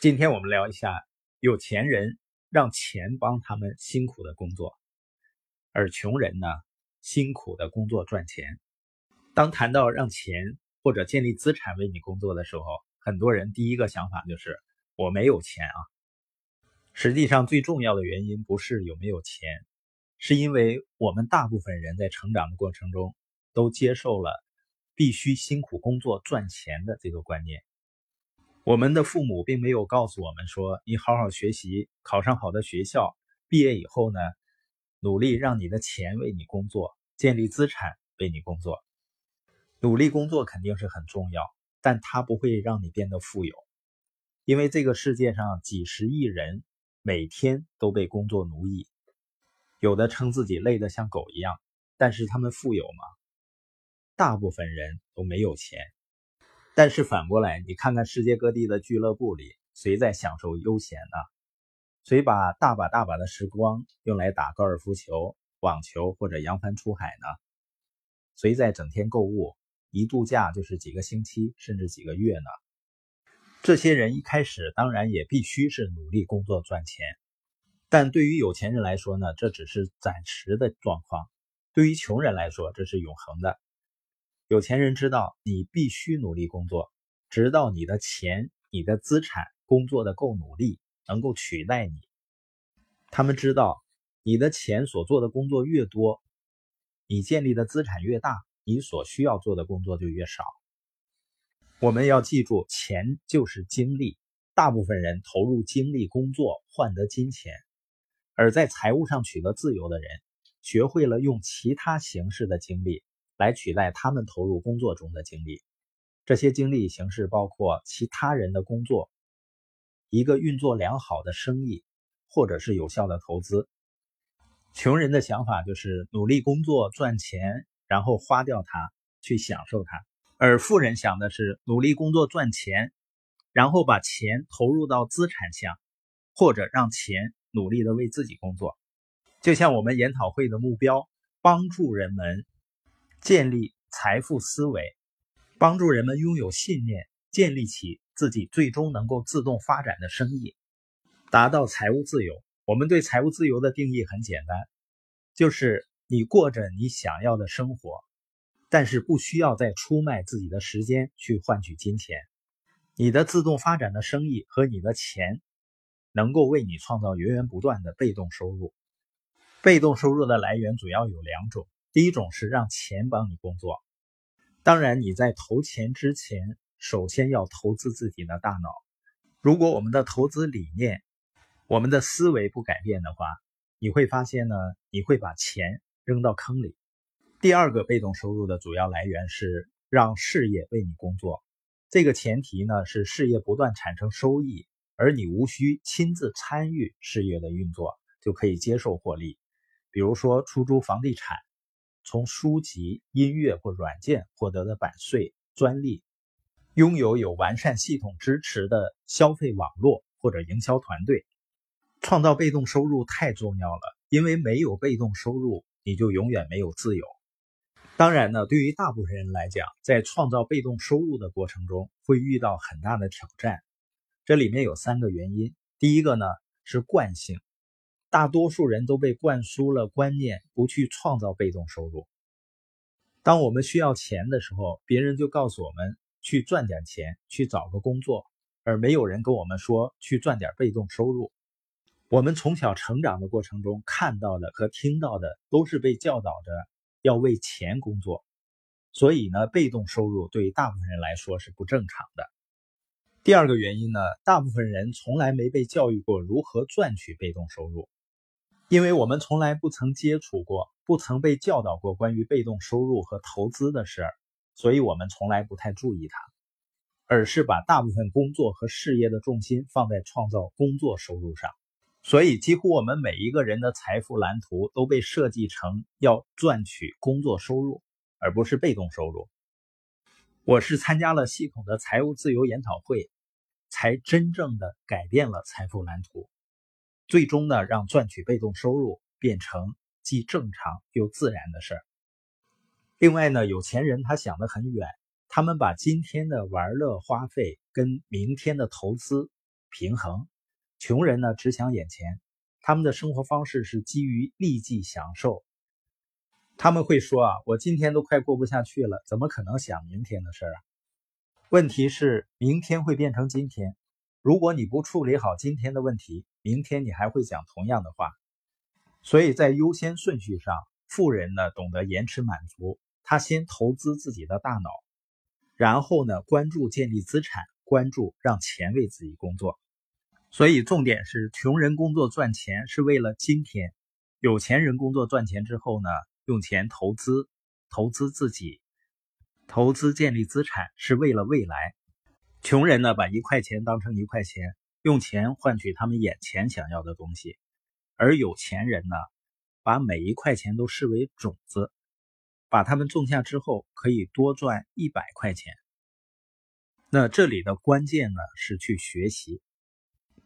今天我们聊一下有钱人让钱帮他们辛苦的工作，而穷人呢辛苦的工作赚钱。当谈到让钱或者建立资产为你工作的时候，很多人第一个想法就是我没有钱啊。实际上，最重要的原因不是有没有钱，是因为我们大部分人在成长的过程中都接受了必须辛苦工作赚钱的这个观念。我们的父母并没有告诉我们说：“你好好学习，考上好的学校，毕业以后呢，努力让你的钱为你工作，建立资产为你工作。”努力工作肯定是很重要，但它不会让你变得富有，因为这个世界上几十亿人每天都被工作奴役，有的称自己累得像狗一样，但是他们富有吗？大部分人都没有钱。但是反过来，你看看世界各地的俱乐部里，谁在享受悠闲呢？谁把大把大把的时光用来打高尔夫球、网球或者扬帆出海呢？谁在整天购物，一度假就是几个星期甚至几个月呢？这些人一开始当然也必须是努力工作赚钱，但对于有钱人来说呢，这只是暂时的状况；对于穷人来说，这是永恒的。有钱人知道你必须努力工作，直到你的钱、你的资产工作的够努力，能够取代你。他们知道你的钱所做的工作越多，你建立的资产越大，你所需要做的工作就越少。我们要记住，钱就是精力。大部分人投入精力工作换得金钱，而在财务上取得自由的人，学会了用其他形式的精力。来取代他们投入工作中的精力，这些精力形式包括其他人的工作、一个运作良好的生意，或者是有效的投资。穷人的想法就是努力工作赚钱，然后花掉它去享受它；而富人想的是努力工作赚钱，然后把钱投入到资产项，或者让钱努力的为自己工作。就像我们研讨会的目标，帮助人们。建立财富思维，帮助人们拥有信念，建立起自己最终能够自动发展的生意，达到财务自由。我们对财务自由的定义很简单，就是你过着你想要的生活，但是不需要再出卖自己的时间去换取金钱。你的自动发展的生意和你的钱，能够为你创造源源不断的被动收入。被动收入的来源主要有两种。第一种是让钱帮你工作，当然你在投钱之前，首先要投资自己的大脑。如果我们的投资理念、我们的思维不改变的话，你会发现呢，你会把钱扔到坑里。第二个被动收入的主要来源是让事业为你工作，这个前提呢是事业不断产生收益，而你无需亲自参与事业的运作，就可以接受获利。比如说出租房地产。从书籍、音乐或软件获得的版税、专利，拥有有完善系统支持的消费网络或者营销团队，创造被动收入太重要了。因为没有被动收入，你就永远没有自由。当然呢，对于大部分人来讲，在创造被动收入的过程中会遇到很大的挑战。这里面有三个原因。第一个呢是惯性。大多数人都被灌输了观念，不去创造被动收入。当我们需要钱的时候，别人就告诉我们去赚点钱，去找个工作，而没有人跟我们说去赚点被动收入。我们从小成长的过程中看到的和听到的，都是被教导着要为钱工作，所以呢，被动收入对大部分人来说是不正常的。第二个原因呢，大部分人从来没被教育过如何赚取被动收入。因为我们从来不曾接触过，不曾被教导过关于被动收入和投资的事儿，所以我们从来不太注意它，而是把大部分工作和事业的重心放在创造工作收入上。所以，几乎我们每一个人的财富蓝图都被设计成要赚取工作收入，而不是被动收入。我是参加了系统的财务自由研讨会，才真正的改变了财富蓝图。最终呢，让赚取被动收入变成既正常又自然的事儿。另外呢，有钱人他想得很远，他们把今天的玩乐花费跟明天的投资平衡。穷人呢只想眼前，他们的生活方式是基于立即享受。他们会说啊，我今天都快过不下去了，怎么可能想明天的事儿啊？问题是明天会变成今天，如果你不处理好今天的问题，明天你还会讲同样的话。所以在优先顺序上，富人呢懂得延迟满足，他先投资自己的大脑，然后呢关注建立资产，关注让钱为自己工作。所以重点是，穷人工作赚钱是为了今天，有钱人工作赚钱之后呢，用钱投资，投资自己。投资建立资产是为了未来，穷人呢把一块钱当成一块钱，用钱换取他们眼前想要的东西，而有钱人呢，把每一块钱都视为种子，把它们种下之后可以多赚一百块钱。那这里的关键呢是去学习，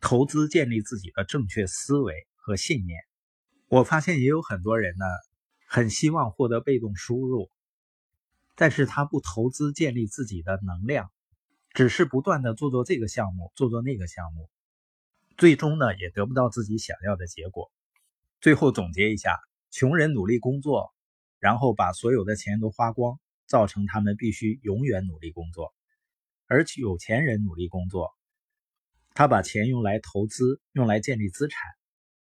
投资建立自己的正确思维和信念。我发现也有很多人呢，很希望获得被动收入。但是他不投资建立自己的能量，只是不断的做做这个项目，做做那个项目，最终呢也得不到自己想要的结果。最后总结一下：穷人努力工作，然后把所有的钱都花光，造成他们必须永远努力工作；而有钱人努力工作，他把钱用来投资，用来建立资产，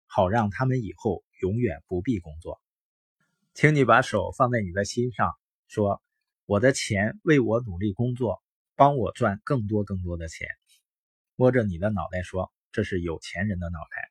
好让他们以后永远不必工作。请你把手放在你的心上，说。我的钱为我努力工作，帮我赚更多更多的钱。摸着你的脑袋说：“这是有钱人的脑袋。”